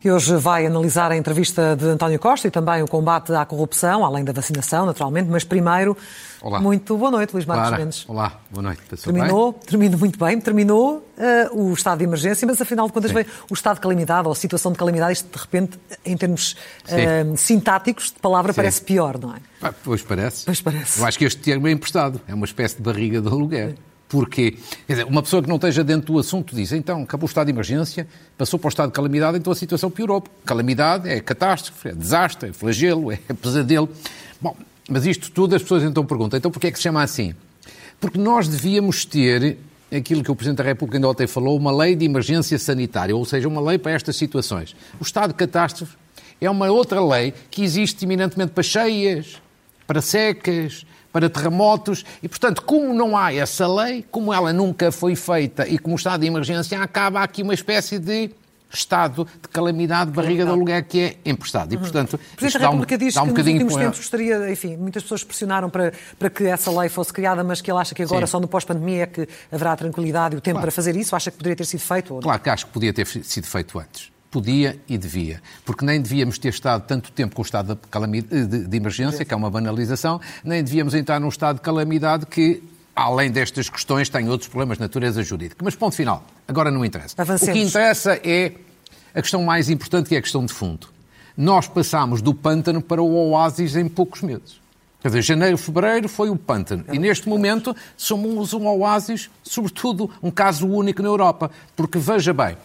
que hoje vai analisar a entrevista de António Costa e também o combate à corrupção, além da vacinação, naturalmente. Mas primeiro, Olá. muito boa noite, Luís Marcos Clara. Mendes. Olá, boa noite. Passou Terminou, terminou muito bem, terminou uh, o estado de emergência, mas afinal de contas Sim. veio o estado de calamidade ou a situação de calamidade, isto de repente, em termos uh, sintáticos de palavra, Sim. parece pior, não é? bem? Ah, Pois parece. Pois parece. Eu acho que este termo é emprestado. É uma espécie de barriga de aluguer. Porque, quer dizer, uma pessoa que não esteja dentro do assunto diz, então, acabou o estado de emergência, passou para o estado de calamidade, então a situação piorou. Calamidade é catástrofe, é desastre, é flagelo, é pesadelo. Bom, mas isto tudo as pessoas então perguntam, então porquê é que se chama assim? Porque nós devíamos ter aquilo que o Presidente da República ainda ontem falou, uma lei de emergência sanitária, ou seja, uma lei para estas situações. O estado de catástrofe é uma outra lei que existe eminentemente para cheias, para secas, para terremotos, e, portanto, como não há essa lei, como ela nunca foi feita e como o estado de emergência acaba aqui uma espécie de estado de calamidade, barriga de aluguer que é emprestado. E, portanto, O Presidente da dá um, República diz um que nos últimos tempos gostaria, enfim, muitas pessoas pressionaram para, para que essa lei fosse criada, mas que ele acha que agora, Sim. só no pós-pandemia, é que haverá tranquilidade e o tempo para fazer isso. Acha que poderia ter sido feito? Ou não? Claro que acho que podia ter sido feito antes. Podia e devia. Porque nem devíamos ter estado tanto tempo com o estado de, calami- de- de emergência, que é uma banalização, nem devíamos entrar num estado de calamidade que, além destas questões, tem outros problemas de natureza jurídica. Mas ponto final. Agora não interessa. Avancemos. O que interessa é a questão mais importante, que é a questão de fundo. Nós passámos do pântano para o oásis em poucos meses. Quer dizer, janeiro, fevereiro foi o pântano. E neste momento somos um oásis, sobretudo um caso único na Europa. Porque, veja bem,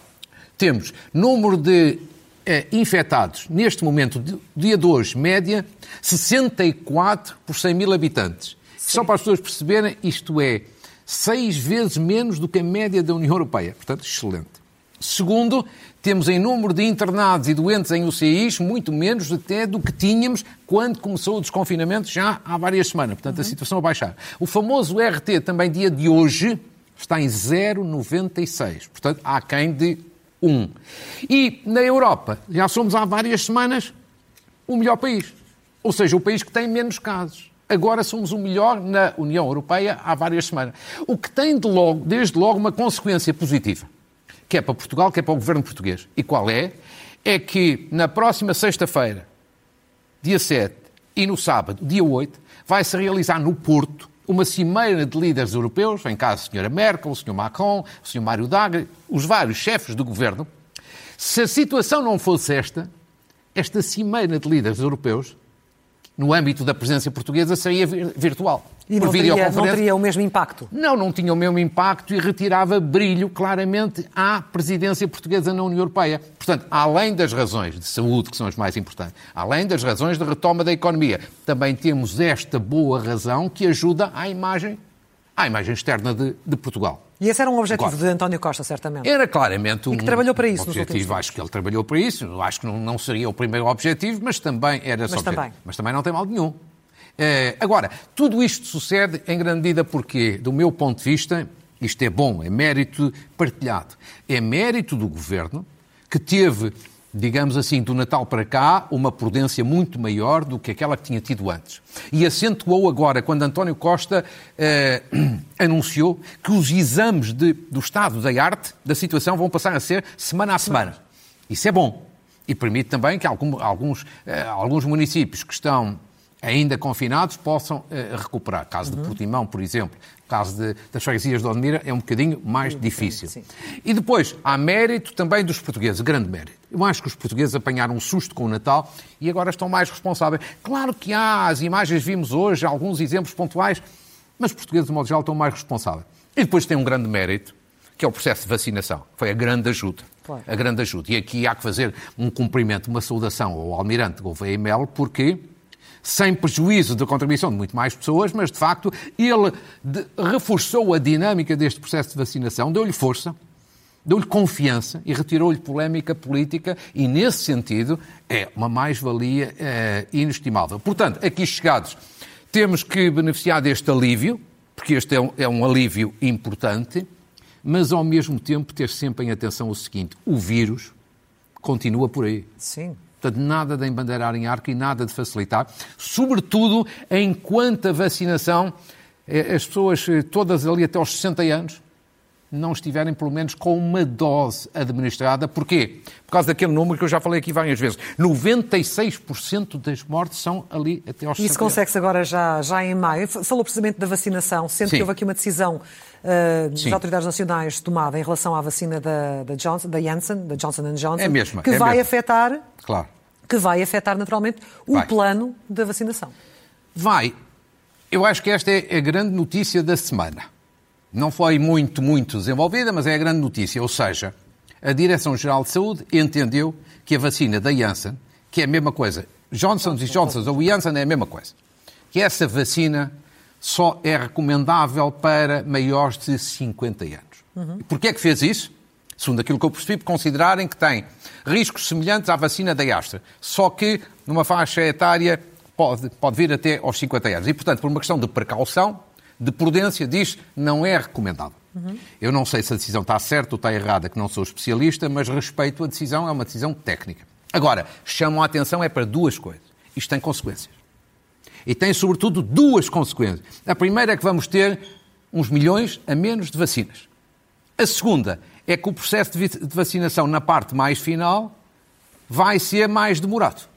temos número de eh, infectados, neste momento, dia de hoje, média, 64 por 100 mil habitantes. Só para as pessoas perceberem, isto é seis vezes menos do que a média da União Europeia. Portanto, excelente. Segundo, temos em número de internados e doentes em UCIs muito menos até do que tínhamos quando começou o desconfinamento já há várias semanas. Portanto, a situação a baixar. O famoso RT, também dia de hoje, está em 0,96. Portanto, há quem de 1. E na Europa, já somos há várias semanas o melhor país. Ou seja, o país que tem menos casos. Agora somos o melhor na União Europeia há várias semanas. O que tem de logo, desde logo uma consequência positiva, que é para Portugal, que é para o governo português. E qual é? É que na próxima sexta-feira, dia 7, e no sábado, dia 8, vai-se realizar no Porto uma cimeira de líderes europeus, vem cá a senhora Merkel, o senhor Macron, o senhor Mário Draghi, os vários chefes do governo. Se a situação não fosse esta, esta cimeira de líderes europeus, no âmbito da presença portuguesa, seria vir- virtual. E não teria, não teria o mesmo impacto. Não, não tinha o mesmo impacto e retirava brilho claramente à presidência portuguesa na União Europeia. Portanto, além das razões de saúde, que são as mais importantes, além das razões de retoma da economia, também temos esta boa razão que ajuda à imagem, à imagem externa de, de Portugal. E esse era um objetivo de António Costa, certamente. Era claramente um que trabalhou para isso últimos objetivo. Acho que ele trabalhou para isso. Acho que não, não seria o primeiro objetivo, mas também era Mas objetivo. também. Mas também não tem mal nenhum. Eh, agora, tudo isto sucede em grande medida porque, do meu ponto de vista, isto é bom, é mérito partilhado. É mérito do governo que teve, digamos assim, do Natal para cá, uma prudência muito maior do que aquela que tinha tido antes. E acentuou agora, quando António Costa eh, anunciou que os exames de- do estado da arte, da situação, vão passar a ser semana a semana. Isso é bom. E permite também que algum- alguns, eh, alguns municípios que estão ainda confinados possam eh, recuperar. Caso de Portimão, por exemplo, caso de, das freguesias de Odmira, é um bocadinho mais difícil. sim. E depois, há mérito também dos portugueses, grande mérito. Eu acho que os portugueses apanharam um susto com o Natal e agora estão mais responsáveis. Claro que há, as imagens vimos hoje, alguns exemplos pontuais, mas os portugueses, de modo geral, estão mais responsáveis. E depois tem um grande mérito, que é o processo de vacinação. Foi a grande ajuda. Claro. A grande ajuda. E aqui há que fazer um cumprimento, uma saudação ao Almirante Gouveia e Melo, porque sem prejuízo da contribuição de muito mais pessoas, mas de facto ele reforçou a dinâmica deste processo de vacinação, deu-lhe força, deu-lhe confiança e retirou-lhe polémica política e, nesse sentido, é uma mais-valia eh, inestimável. Portanto, aqui chegados, temos que beneficiar deste alívio, porque este é um, é um alívio importante, mas ao mesmo tempo ter sempre em atenção o seguinte: o vírus continua por aí. Sim. Portanto, nada de embandeirar em arco e nada de facilitar, sobretudo enquanto a vacinação, eh, as pessoas eh, todas ali até aos 60 anos, não estiverem, pelo menos, com uma dose administrada. Porquê? Por causa daquele número que eu já falei aqui várias vezes. 96% das mortes são ali até aos Isso consegue-se agora já, já em maio. Falou precisamente da vacinação, sendo Sim. que houve aqui uma decisão uh, das Sim. autoridades nacionais tomada em relação à vacina da, da, Johnson, da Janssen, da Johnson Johnson, é mesmo, que é vai mesmo. afetar... Claro. Que vai afetar naturalmente o vai. plano da vacinação. Vai. Eu acho que esta é a grande notícia da semana. Não foi muito, muito desenvolvida, mas é a grande notícia. Ou seja, a Direção-Geral de Saúde entendeu que a vacina da Janssen, que é a mesma coisa, Johnson e Johnson ou Janssen é a mesma coisa, que essa vacina só é recomendável para maiores de 50 anos. Uhum. Porquê é que fez isso? Segundo aquilo que eu percebi, considerarem que tem riscos semelhantes à vacina da Astra, só que numa faixa etária pode, pode vir até aos 50 anos. E, portanto, por uma questão de precaução, de prudência, diz não é recomendável. Uhum. Eu não sei se a decisão está certa ou está errada, que não sou especialista, mas respeito a decisão, é uma decisão técnica. Agora, chamam a atenção é para duas coisas. Isto tem consequências. E tem, sobretudo, duas consequências. A primeira é que vamos ter uns milhões a menos de vacinas. A segunda é que o processo de vacinação na parte mais final vai ser mais demorado.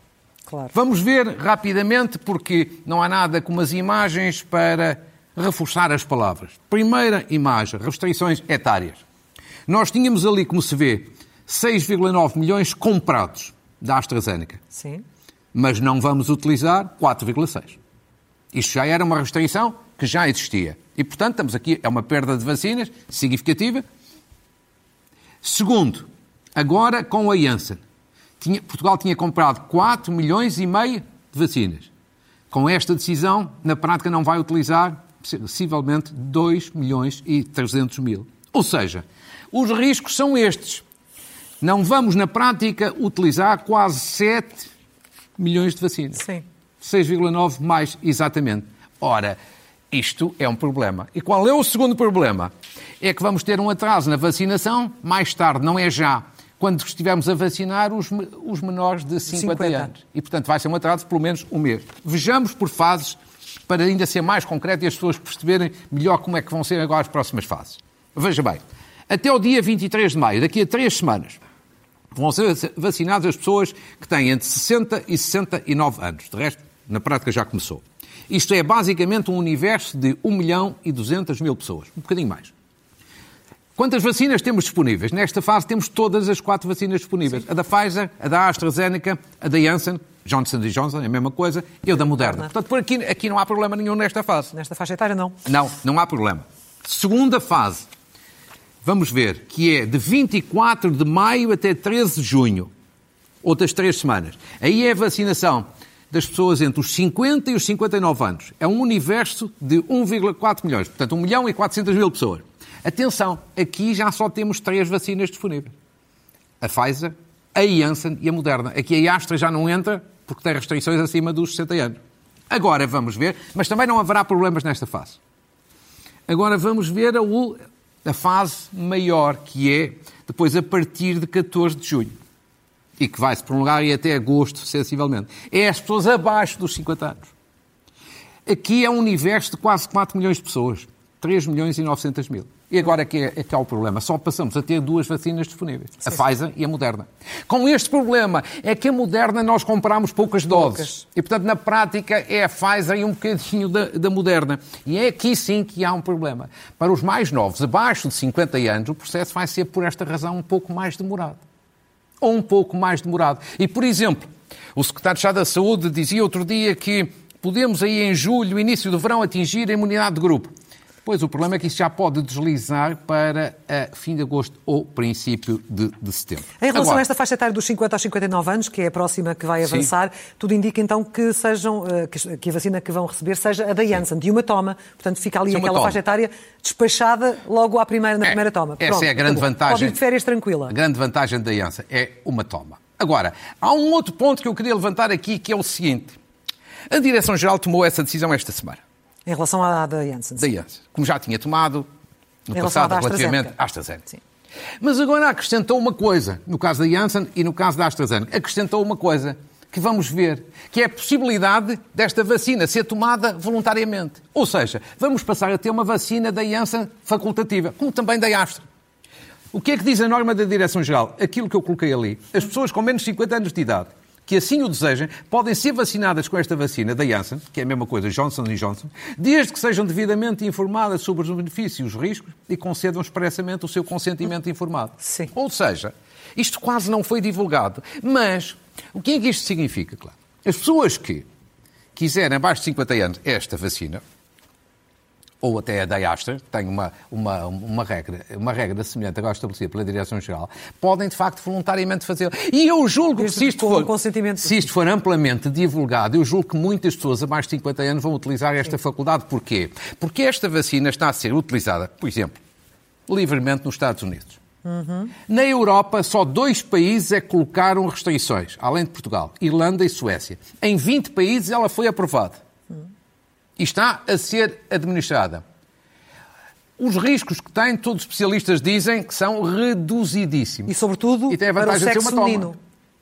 Claro. Vamos ver rapidamente, porque não há nada como as imagens para reforçar as palavras. Primeira imagem, restrições etárias. Nós tínhamos ali, como se vê, 6,9 milhões comprados da AstraZeneca. Sim. Mas não vamos utilizar 4,6. Isto já era uma restrição que já existia. E, portanto, estamos aqui, é uma perda de vacinas significativa. Segundo, agora com a Janssen. Tinha, Portugal tinha comprado 4 milhões e meio de vacinas. Com esta decisão, na prática não vai utilizar possivelmente 2 milhões e 300 mil. Ou seja, os riscos são estes. Não vamos, na prática, utilizar quase 7 milhões de vacinas. Sim. 6,9 mais exatamente. Ora, isto é um problema. E qual é o segundo problema? É que vamos ter um atraso na vacinação mais tarde, não é já, quando estivermos a vacinar os, os menores de 50, 50 anos. E, portanto, vai ser um atraso de pelo menos um mês. Vejamos por fases para ainda ser mais concreto e as pessoas perceberem melhor como é que vão ser agora as próximas fases. Veja bem, até o dia 23 de maio, daqui a três semanas, vão ser vacinadas as pessoas que têm entre 60 e 69 anos. De resto, na prática já começou. Isto é basicamente um universo de 1 milhão e 200 mil pessoas, um bocadinho mais. Quantas vacinas temos disponíveis? Nesta fase temos todas as quatro vacinas disponíveis. Sim. A da Pfizer, a da AstraZeneca, a da Janssen, Johnson Johnson, é a mesma coisa, e a da Moderna. Portanto, por aqui, aqui não há problema nenhum nesta fase. Nesta faixa etária, não. Não, não há problema. Segunda fase, vamos ver, que é de 24 de maio até 13 de junho. Outras três semanas. Aí é a vacinação das pessoas entre os 50 e os 59 anos. É um universo de 1,4 milhões. Portanto, 1 milhão e 400 mil pessoas. Atenção, aqui já só temos três vacinas disponíveis. A Pfizer, a Janssen e a Moderna. Aqui a Astra já não entra porque tem restrições acima dos 60 anos. Agora vamos ver, mas também não haverá problemas nesta fase. Agora vamos ver a, a fase maior, que é depois a partir de 14 de junho. E que vai se prolongar e até agosto, sensivelmente. É as pessoas abaixo dos 50 anos. Aqui é um universo de quase 4 milhões de pessoas. 3 milhões e 900 mil. E agora é que é, é que há o problema. Só passamos a ter duas vacinas disponíveis, sim, a Pfizer e a Moderna. Com este problema é que a Moderna nós compramos poucas doses. Poucas. E, portanto, na prática é a Pfizer e um bocadinho da, da Moderna. E é aqui sim que há um problema. Para os mais novos, abaixo de 50 anos, o processo vai ser, por esta razão, um pouco mais demorado. Ou um pouco mais demorado. E, por exemplo, o secretário de Estado da Saúde dizia outro dia que podemos aí em julho, início do verão, atingir a imunidade de grupo. Pois, o problema é que isso já pode deslizar para a fim de agosto ou princípio de, de setembro. Em relação Agora, a esta faixa etária dos 50 aos 59 anos, que é a próxima que vai avançar, sim. tudo indica então que, sejam, eh, que a vacina que vão receber seja a da Janssen, de uma toma. Portanto, fica ali aquela faixa etária despachada logo à primeira, na é, primeira toma. Essa Pronto, é a grande vantagem. Pode ir de férias tranquila. A grande vantagem da Janssen é uma toma. Agora, há um outro ponto que eu queria levantar aqui, que é o seguinte. A Direção-Geral tomou essa decisão esta semana. Em relação à da Janssen. Da Janssen. Como já tinha tomado no em passado relativamente à AstraZeneca. Sim. Mas agora acrescentou uma coisa, no caso da Janssen e no caso da AstraZeneca. Acrescentou uma coisa que vamos ver, que é a possibilidade desta vacina ser tomada voluntariamente. Ou seja, vamos passar a ter uma vacina da Janssen facultativa, como também da Astra. O que é que diz a norma da Direção-Geral? Aquilo que eu coloquei ali. As pessoas com menos de 50 anos de idade que assim o desejem, podem ser vacinadas com esta vacina da Janssen, que é a mesma coisa, Johnson Johnson, desde que sejam devidamente informadas sobre os benefícios e os riscos e concedam expressamente o seu consentimento informado. Sim. Ou seja, isto quase não foi divulgado. Mas o que é que isto significa? Claro, as pessoas que quiserem abaixo de 50 anos esta vacina, ou até a da Astra, tem uma, uma, uma, regra, uma regra semelhante agora estabelecida pela Direção-Geral, podem de facto voluntariamente fazê-lo. E eu julgo que se isto, for, se isto for amplamente divulgado, eu julgo que muitas pessoas abaixo de 50 anos vão utilizar esta Sim. faculdade. Porquê? Porque esta vacina está a ser utilizada, por exemplo, livremente nos Estados Unidos. Uhum. Na Europa, só dois países é que colocaram restrições, além de Portugal, Irlanda e Suécia. Em 20 países ela foi aprovada e está a ser administrada. Os riscos que tem, todos os especialistas dizem que são reduzidíssimos. E, sobretudo, e tem a vantagem para o sexo de ser uma feminino.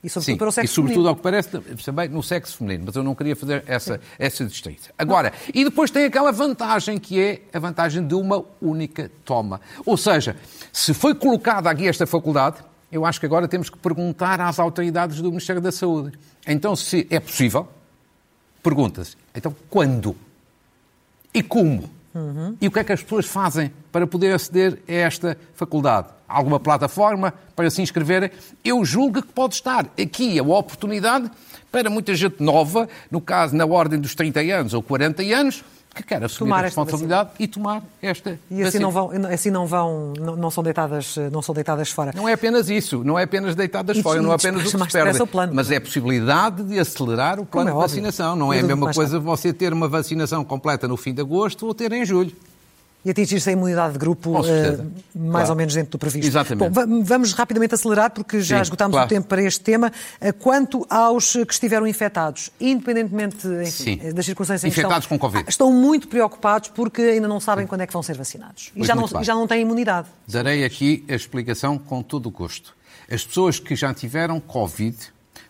E sobretudo Sim, para o sexo e sobretudo, feminino. ao que parece, também no sexo feminino. Mas eu não queria fazer essa, essa distinção. Agora, e depois tem aquela vantagem que é a vantagem de uma única toma. Ou seja, se foi colocada aqui esta faculdade, eu acho que agora temos que perguntar às autoridades do Ministério da Saúde. Então, se é possível, pergunta-se, então quando? E como. Uhum. E o que é que as pessoas fazem para poder aceder a esta faculdade? Alguma plataforma para se inscreverem? Eu julgo que pode estar aqui a oportunidade para muita gente nova, no caso na ordem dos 30 anos ou 40 anos, que quer assumir tomar a responsabilidade e tomar esta E assim não vão, assim não vão, não, não, são deitadas, não são deitadas fora. Não é apenas isso, não é apenas deitadas e, fora, não é apenas o que se perde, plano. mas é a possibilidade de acelerar o plano é de vacinação. Não é a mesma coisa você ter uma vacinação completa no fim de agosto ou ter em julho e atingir-se a imunidade de grupo uh, mais claro. ou menos dentro do previsto. Exatamente. Bom, vamos rapidamente acelerar, porque já Sim, esgotámos claro. o tempo para este tema. Uh, quanto aos que estiveram infectados, independentemente enfim, das circunstâncias infectados com Covid. estão muito preocupados porque ainda não sabem quando é que vão ser vacinados. E já não, já não têm imunidade. Darei aqui a explicação com todo o gosto. As pessoas que já tiveram Covid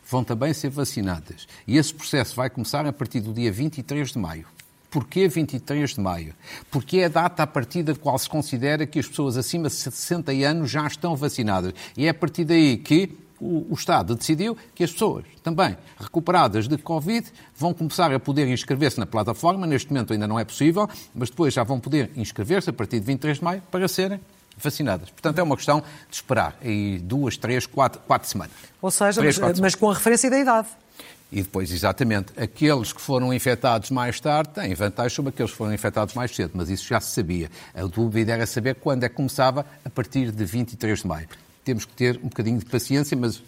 vão também ser vacinadas. E esse processo vai começar a partir do dia 23 de maio. Porquê 23 de maio? Porque é a data a partir da qual se considera que as pessoas acima de 60 anos já estão vacinadas. E é a partir daí que o, o Estado decidiu que as pessoas também recuperadas de Covid vão começar a poder inscrever-se na plataforma. Neste momento ainda não é possível, mas depois já vão poder inscrever-se a partir de 23 de maio para serem vacinadas. Portanto, é uma questão de esperar aí duas, três, quatro, quatro semanas. Ou seja, três, mas, mas com a referência da idade. E depois, exatamente, aqueles que foram infectados mais tarde têm vantagem sobre aqueles que foram infectados mais cedo, mas isso já se sabia. A dúvida era saber quando é que começava, a partir de 23 de maio. Temos que ter um bocadinho de paciência, mas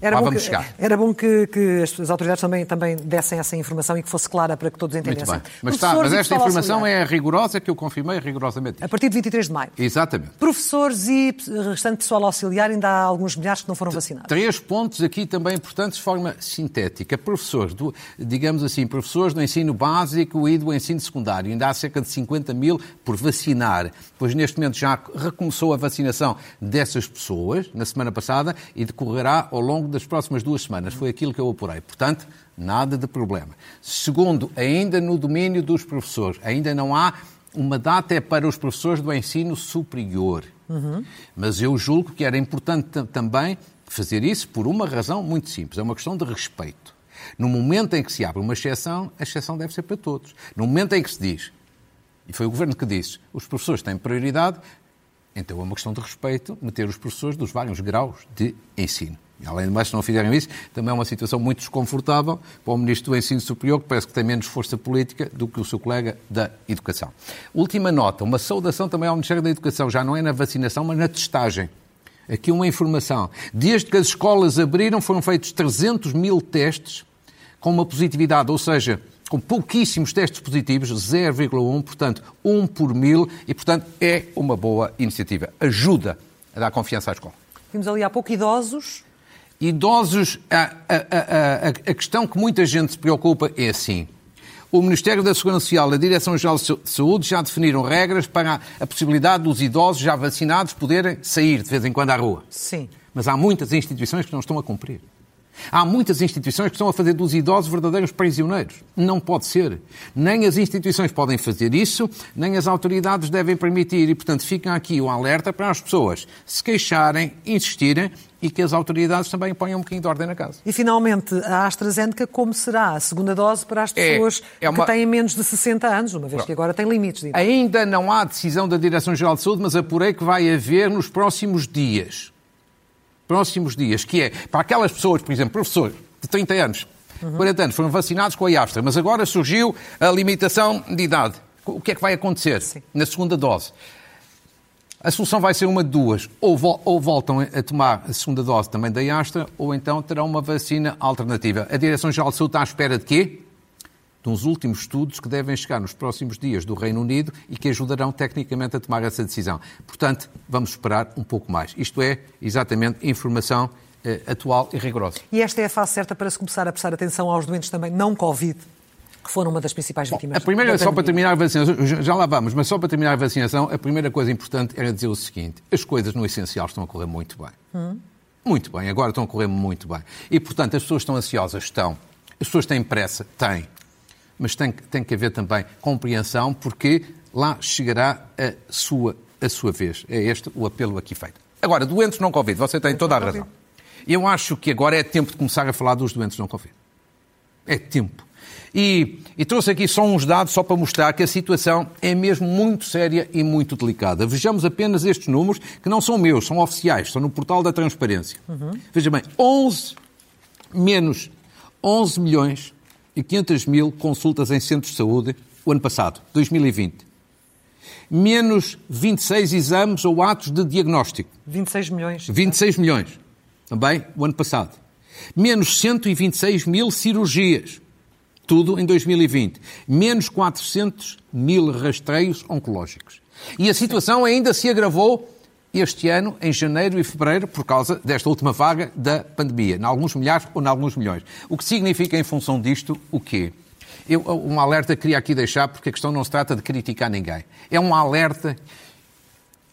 era Lá bom, que, era bom que, que, as autoridades também, também dessem essa informação e que fosse clara para que todos entendessem. Muito bem. Mas, está, mas esta informação é rigorosa, que eu confirmei rigorosamente. A partir de 23 de maio. Exatamente. Professores e restante pessoal auxiliar, ainda há alguns milhares que não foram vacinados. Três pontos aqui também importantes de forma sintética. Professores, do, digamos assim, professores do ensino básico e do ensino secundário. Ainda há cerca de 50 mil por vacinar. Pois neste momento já recomeçou a vacinação dessas pessoas, na semana passada, e decorrerá ao longo das próximas duas semanas. Foi aquilo que eu apurei. Portanto, nada de problema. Segundo, ainda no domínio dos professores, ainda não há uma data é para os professores do ensino superior. Uhum. Mas eu julgo que era importante também fazer isso por uma razão muito simples. É uma questão de respeito. No momento em que se abre uma exceção, a exceção deve ser para todos. No momento em que se diz, e foi o Governo que disse, os professores têm prioridade, então é uma questão de respeito meter os professores dos vários graus de ensino. Além de mais, se não fizerem isso, também é uma situação muito desconfortável para o Ministro do Ensino Superior, que parece que tem menos força política do que o seu colega da Educação. Última nota, uma saudação também ao Ministério da Educação, já não é na vacinação, mas na testagem. Aqui uma informação. Desde que as escolas abriram, foram feitos 300 mil testes com uma positividade, ou seja, com pouquíssimos testes positivos, 0,1, portanto, 1 por mil, e, portanto, é uma boa iniciativa. Ajuda a dar confiança à escola. Vimos ali há pouco idosos Idosos, a, a, a, a, questão que muita gente se preocupa é assim. O Ministério da Segurança Social e a Direção-Geral de Saúde já definiram regras para a possibilidade dos idosos já vacinados poderem sair de vez em quando à rua. Sim. Mas há muitas instituições que não estão a cumprir. Há muitas instituições que estão a fazer dos idosos verdadeiros prisioneiros. Não pode ser. Nem as instituições podem fazer isso, nem as autoridades devem permitir. E, portanto, fica aqui o alerta para as pessoas se queixarem, insistirem e que as autoridades também ponham um bocadinho de ordem na casa. E, finalmente, a AstraZeneca, como será a segunda dose para as é, pessoas é, é uma... que têm menos de 60 anos, uma vez Pronto. que agora tem limites? De Ainda não há decisão da Direção-Geral de Saúde, mas apurei que vai haver nos próximos dias próximos dias, que é para aquelas pessoas, por exemplo, professores de 30 anos, uhum. 40 anos, foram vacinados com a Astra, mas agora surgiu a limitação de idade. O que é que vai acontecer Sim. na segunda dose? A solução vai ser uma de duas. Ou, vo ou, voltam a tomar a segunda dose também da Astra, ou então terão uma vacina alternativa. A Direção-Geral de Saúde está à espera de quê? de uns últimos estudos que devem chegar nos próximos dias do Reino Unido e que ajudarão tecnicamente a tomar essa decisão. Portanto, vamos esperar um pouco mais. Isto é exatamente informação eh, atual e rigorosa. E esta é a fase certa para se começar a prestar atenção aos doentes também não Covid? Que foram uma das principais vítimas. Bom, a primeira, só para terminar a vacinação, já lá vamos, mas só para terminar a vacinação, a primeira coisa importante era dizer o seguinte: as coisas no essencial estão a correr muito bem. Hum. Muito bem, agora estão a correr muito bem. E, portanto, as pessoas estão ansiosas? Estão. As pessoas têm pressa? Têm mas tem, tem que haver também compreensão, porque lá chegará a sua, a sua vez. É este o apelo aqui feito. Agora, doentes não Covid, você tem toda a razão. Eu acho que agora é tempo de começar a falar dos doentes não Covid. É tempo. E, e, trouxe aqui só uns dados só para mostrar que a situação é mesmo muito séria e muito delicada. Vejamos apenas estes números, que não são meus, são oficiais, estão no portal da transparência. Uhum. Veja bem, 11 menos 11 milhões e 500 mil consultas em centros de saúde o ano passado, 2020. Menos 26 exames ou atos de diagnóstico. 26 milhões. 26 milhões, também o ano passado. Menos 126 mil cirurgias, tudo em 2020. Menos 400 mil rastreios oncológicos. E a situação ainda se agravou este ano, em janeiro e fevereiro, por causa desta última vaga da pandemia, em alguns milhares ou em alguns milhões. O que significa, em função disto, o quê? Eu, um alerta queria aqui deixar, porque a questão não se trata de criticar ninguém. É um alerta,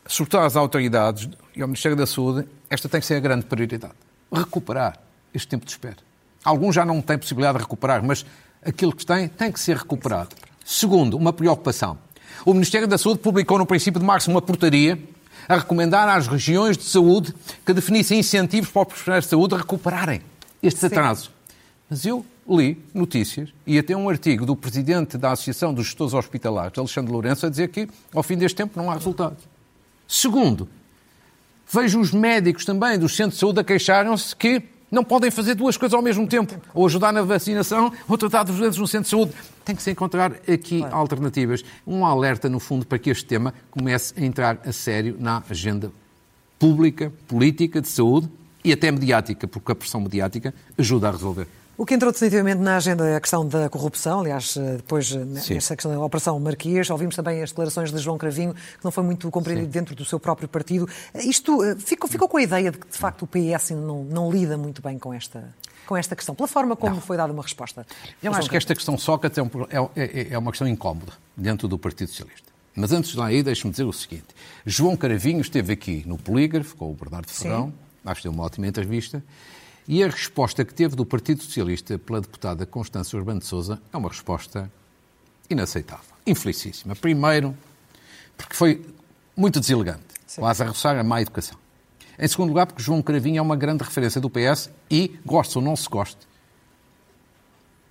sobretudo às autoridades e ao Ministério da Saúde, esta tem que ser a grande prioridade. Recuperar este tempo de espera. Alguns já não têm possibilidade de recuperar, mas aquilo que têm tem que ser recuperado. Segundo, uma preocupação. O Ministério da Saúde publicou no princípio de março uma portaria a recomendar às regiões de saúde que definissem incentivos para os profissionais de saúde recuperarem estes Sim. atrasos. Mas eu li notícias e até um artigo do presidente da Associação dos Gestores Hospitalares, Alexandre Lourenço, a dizer que ao fim deste tempo não há resultados. Segundo, vejo os médicos também dos centros de saúde a queixarem-se que não podem fazer duas coisas ao mesmo tempo. Ou ajudar na vacinação ou tratar dos doentes no centro de saúde. Tem que se encontrar aqui claro. alternativas. Um alerta, no fundo, para que este tema comece a entrar a sério na agenda pública, política, de saúde e até mediática, porque a pressão mediática ajuda a resolver. O que entrou definitivamente na agenda é a questão da corrupção, aliás, eh, depois eh, nessa questão da Operação Marquês, ouvimos também as declarações de João Cravinho, que não foi muito compreendido Sim. dentro do seu próprio partido. Eh, isto ficou, ficou com a ideia de que, de facto, o PS não, não lida muito bem com esta, com esta questão, pela forma como não. foi dada uma resposta. Eu acho que esta questão Sócrates é, um, é, é, é, uma questão incómoda dentro do Partido Socialista. Mas antes de lá ir, deixe-me dizer o seguinte. João Caravinho esteve aqui no Polígrafo com o Bernardo Ferrão, acho que deu uma ótima entrevista, e a resposta que teve do Partido Socialista pela deputada Constância Urbano de Souza é uma resposta inaceitável, infelicíssima. Primeiro, porque foi muito deselegante, quase a roçar a má educação. Em segundo lugar, porque João Cravinho é uma grande referência do PS e, goste ou não se goste,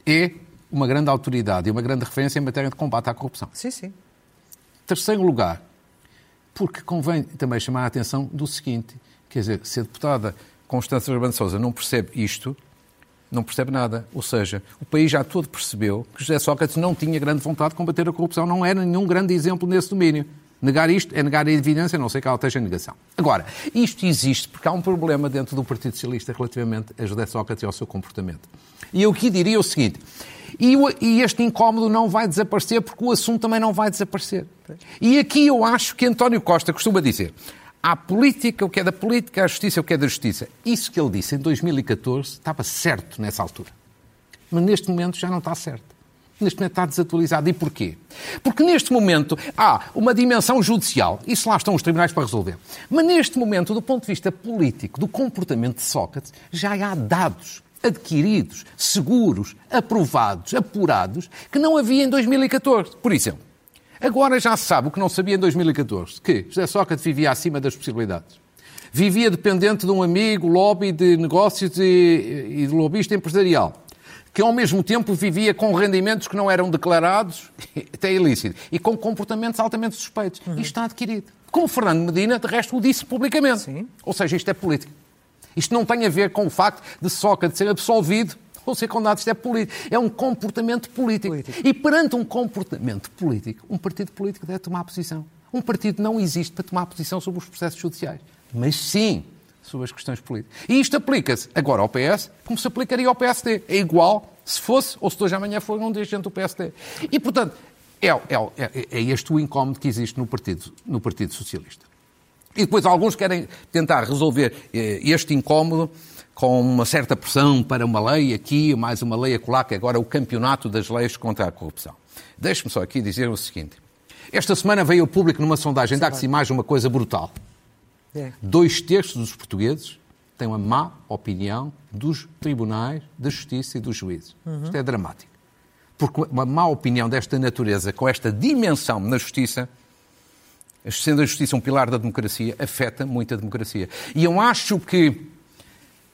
é uma grande autoridade e uma grande referência em matéria de combate à corrupção. Sim, sim. Terceiro lugar, porque convém também chamar a atenção do seguinte, quer dizer, se a deputada Constância Urbano de Sousa não percebe isto, não percebe nada. Ou seja, o país já todo percebeu que José Sócrates não tinha grande vontade de combater a corrupção, não era nenhum grande exemplo nesse domínio. Negar isto é negar a evidência, não sei que ela esteja em negação. Agora, isto existe porque há um problema dentro do Partido Socialista relativamente a José Sócrates e ao seu comportamento. E eu aqui diria o seguinte, e este incómodo não vai desaparecer porque o assunto também não vai desaparecer. E aqui eu acho que António Costa costuma dizer, Há política, o que é da política, a justiça, o que é da justiça. Isso que ele disse em 2014 estava certo nessa altura. Mas neste momento já não está certo. Neste momento está desatualizado. E porquê? Porque neste momento há uma dimensão judicial. Isso lá estão os tribunais para resolver. Mas neste momento, do ponto de vista político, do comportamento de Sócrates, já há dados adquiridos, seguros, aprovados, apurados, que não havia em 2014. Por exemplo, agora já se sabe o que não sabia em 2014, que José Sócrates vivia acima das possibilidades. Vivia dependente de um amigo, lobby de negócios e, e de lobbyista empresarial que ao mesmo tempo vivia com rendimentos que não eram declarados, até ilícitos, e com comportamentos altamente suspeitos. Uhum. Isto está adquirido. Como Fernando Medina, de resto, o disse publicamente. Sim. Ou seja, isto é política. Isto não tem a ver com o facto de Sócrates ser absolvido ou ser condenado. Isto é político. É um comportamento político. político. E perante um comportamento político, um partido político deve tomar posição. Um partido não existe para tomar posição sobre os processos judiciais. Mas sim sobre as questões políticas. E isto aplica-se agora ao PS, como se aplicaria ao PSD. É igual se fosse, ou se hoje amanhã for um dirigente do PSD. E, portanto, é, é, é, é este o incómodo que existe no Partido, no partido Socialista. E depois alguns querem tentar resolver eh, este incómodo com uma certa pressão para uma lei aqui, mais uma lei acolá, que agora é o campeonato das leis contra a corrupção. Deixe-me só aqui dizer o seguinte. Esta semana veio ao público numa sondagem da Aximage uma coisa brutal. É. Dois terços dos portugueses têm uma má opinião dos tribunais, da justiça e dos juízes. Uhum. Isto é dramático. Porque uma má opinião desta natureza, com esta dimensão na justiça, sendo a justiça um pilar da democracia, afeta muito a democracia. E eu acho que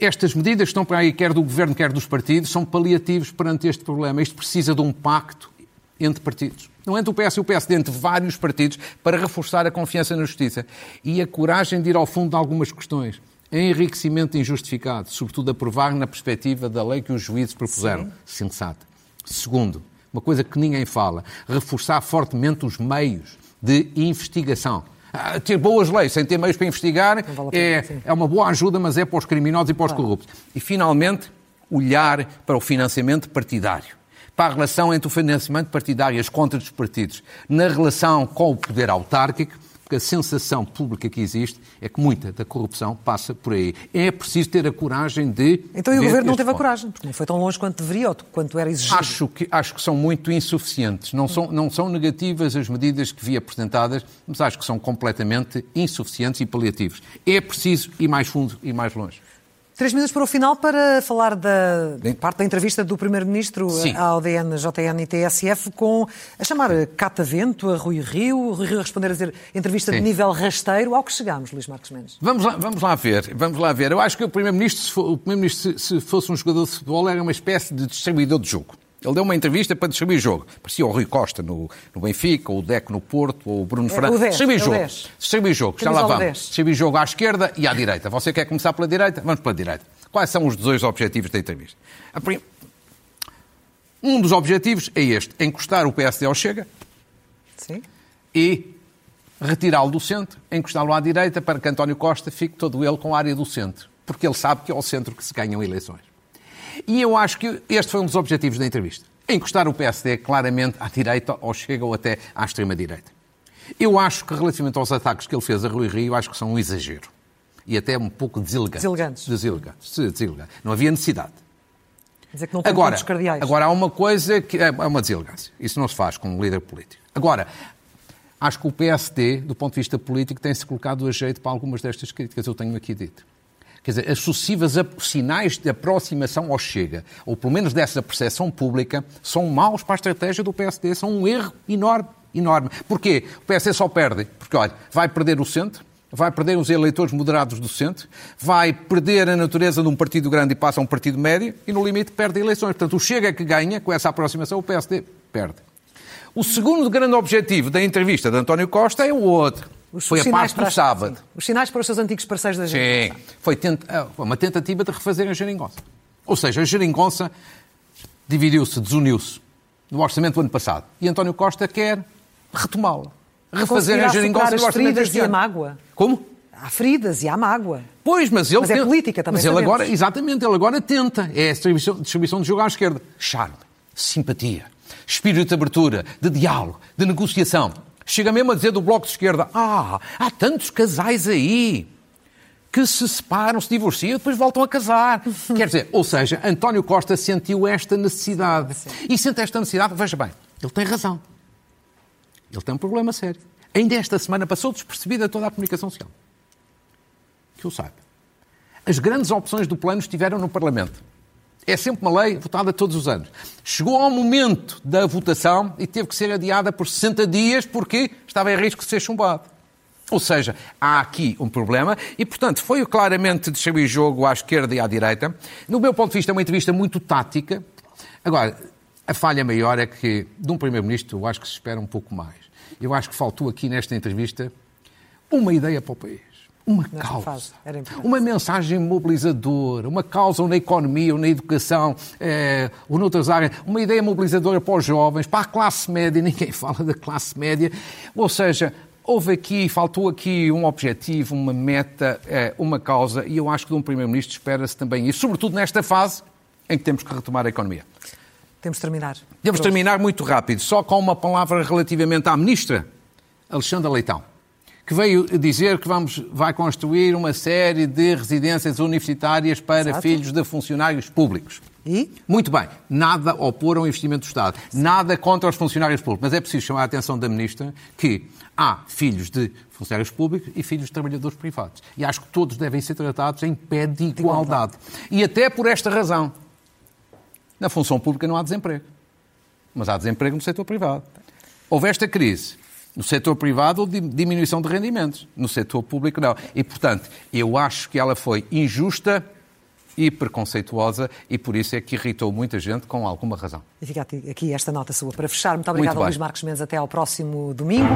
estas medidas que estão para aí, quer do governo, quer dos partidos, são paliativos perante este problema. Isto precisa de um pacto entre partidos. Não entre o PS e o PSD, entre vários partidos, para reforçar a confiança na justiça. E a coragem de ir ao fundo de algumas questões. Enriquecimento injustificado, sobretudo aprovar na perspectiva da lei que os juízes propuseram. Sim. Sensato. Segundo, uma coisa que ninguém fala, reforçar fortemente os meios de investigação. Ah, ter boas leis sem ter meios para investigar vale é, é uma boa ajuda, mas é para os criminosos e para os claro. corruptos. E, finalmente, olhar para o financiamento partidário para a relação entre o financiamento partidário e as contas dos partidos, na relação com o poder autárquico, porque a sensação pública que existe é que muita da corrupção passa por aí. É preciso ter a coragem de. Então e o governo não teve ponto. a coragem, porque não foi tão longe quanto deveria ou quanto era exigido. Acho que, acho que são muito insuficientes. Não são, não são negativas as medidas que vi apresentadas, mas acho que são completamente insuficientes e paliativos. É preciso ir mais fundo e mais longe. Três minutos para o final para falar da parte da entrevista do Primeiro-Ministro ao DN, JN e TSF com a chamar catavento a Rui Rio, Rui Rio a responder a dizer entrevista Sim. de nível rasteiro. Ao que chegamos, Luís Marcos Mendes? Vamos lá, vamos lá ver, vamos lá ver. Eu acho que o Primeiro-Ministro, Primeiro se, se fosse um jogador de futebol, era uma espécie de distribuidor de jogo. Ele deu uma entrevista para distribuir jogo. Parecia o Rui Costa no, no Benfica, ou o Deco no Porto, ou o Bruno é, Fernandes. Distribui é jogo. 10. Distribui jogo. Já lá vamos. Distribui jogo à esquerda e à direita. Você quer começar pela direita? Vamos pela direita. Quais são os dois objetivos da entrevista? Um dos objetivos é este: encostar o PSD ao Chega Sim. e retirá-lo do centro, encostá-lo à direita para que António Costa fique todo ele com a área do centro. Porque ele sabe que é ao centro que se ganham eleições. E eu acho que este foi um dos objetivos da entrevista. Encostar o PSD claramente à direita, ou chega, ou até à extrema-direita. Eu acho que, relativamente aos ataques que ele fez a Rui Rio, acho que são um exagero. E até um pouco deselegantes. Deselegantes. Deselegantes. deselegantes. Não havia necessidade. Dizer que não agora, cardeais. Agora, há uma coisa que é uma deselegância. Isso não se faz com um líder político. Agora, acho que o PSD, do ponto de vista político, tem-se colocado a jeito para algumas destas críticas. Eu tenho aqui dito quer dizer, as sucessivas sinais de aproximação ao Chega, ou pelo menos dessa percepção pública, são maus para a estratégia do PSD, são um erro enorme, enorme. Porquê? O PSD só perde, porque, olha, vai perder o centro, vai perder os eleitores moderados do centro, vai perder a natureza de um partido grande e passa a um partido médio, e no limite perde eleições. Portanto, o Chega que ganha com essa aproximação, o PSD perde. O segundo grande objetivo da entrevista de António Costa é o outro os, foi os a parte do sábado. Sim. Os sinais para os seus antigos parceiros da geringonça. Sim, foi ah, uma tentativa de refazer a geringonça. Ou seja, a geringonça dividiu-se, desuniu-se no orçamento do ano passado. E António Costa quer retomá-la. Refazer a geringonça no orçamento deste e a mágoa. Como? Há feridas e há mágoa. Pois, mas ele... Mas é política também, Mas ele agora, exatamente, ele agora tenta. É a distribuição, distribuição de jogo à esquerda. Charme, simpatia, espírito de abertura, de diálogo, de negociação. Chega mesmo a dizer do Bloco de Esquerda: Ah, há tantos casais aí que se separam, se divorciam e depois voltam a casar. Quer dizer, ou seja, António Costa sentiu esta necessidade. E sente esta necessidade, veja bem, ele tem razão. Ele tem um problema sério. Ainda esta semana passou despercebida toda a comunicação social. Que eu saiba. As grandes opções do plano estiveram no Parlamento. É sempre uma lei votada todos os anos. Chegou ao momento da votação e teve que ser adiada por 60 dias porque estava em risco de ser chumbado. Ou seja, há aqui um problema e, portanto, foi claramente distribuir jogo à esquerda e à direita. No meu ponto de vista, é uma entrevista muito tática. Agora, a falha maior é que, de um Primeiro-Ministro, eu acho que se espera um pouco mais. Eu acho que faltou aqui nesta entrevista uma ideia para o país uma causa, uma mensagem mobilizadora, uma causa ou na economia, ou na educação, é, ou noutras áreas, uma ideia mobilizadora para os jovens, para a classe média, ninguém fala da classe média, ou seja, houve aqui, faltou aqui um objetivo, uma meta, é, uma causa, e eu acho que de um Primeiro-Ministro espera-se também isso, sobretudo nesta fase em que temos que retomar a economia. Temos de terminar. Temos de terminar muito rápido, só com uma palavra relativamente à Ministra, Alexandra Leitão que veio dizer que vamos, vai construir uma série de residências universitárias para Exato. filhos de funcionários públicos. E? Muito bem. Nada opor ao investimento do Estado. Nada contra os funcionários públicos. Mas é preciso chamar a atenção da Ministra que há filhos de funcionários públicos e filhos de trabalhadores privados. E acho que todos devem ser tratados em pé de igualdade. E até por esta razão. Na função pública não há desemprego. Mas há desemprego no setor privado. Houve esta crise no setor privado, diminuição de rendimentos. No setor público, não. E, portanto, eu acho que ela foi injusta e preconceituosa e por isso é que irritou muita gente com alguma razão. E fica aqui esta nota sua para fechar. Muito obrigado, Luís Marcos Mendes. Até ao próximo domingo.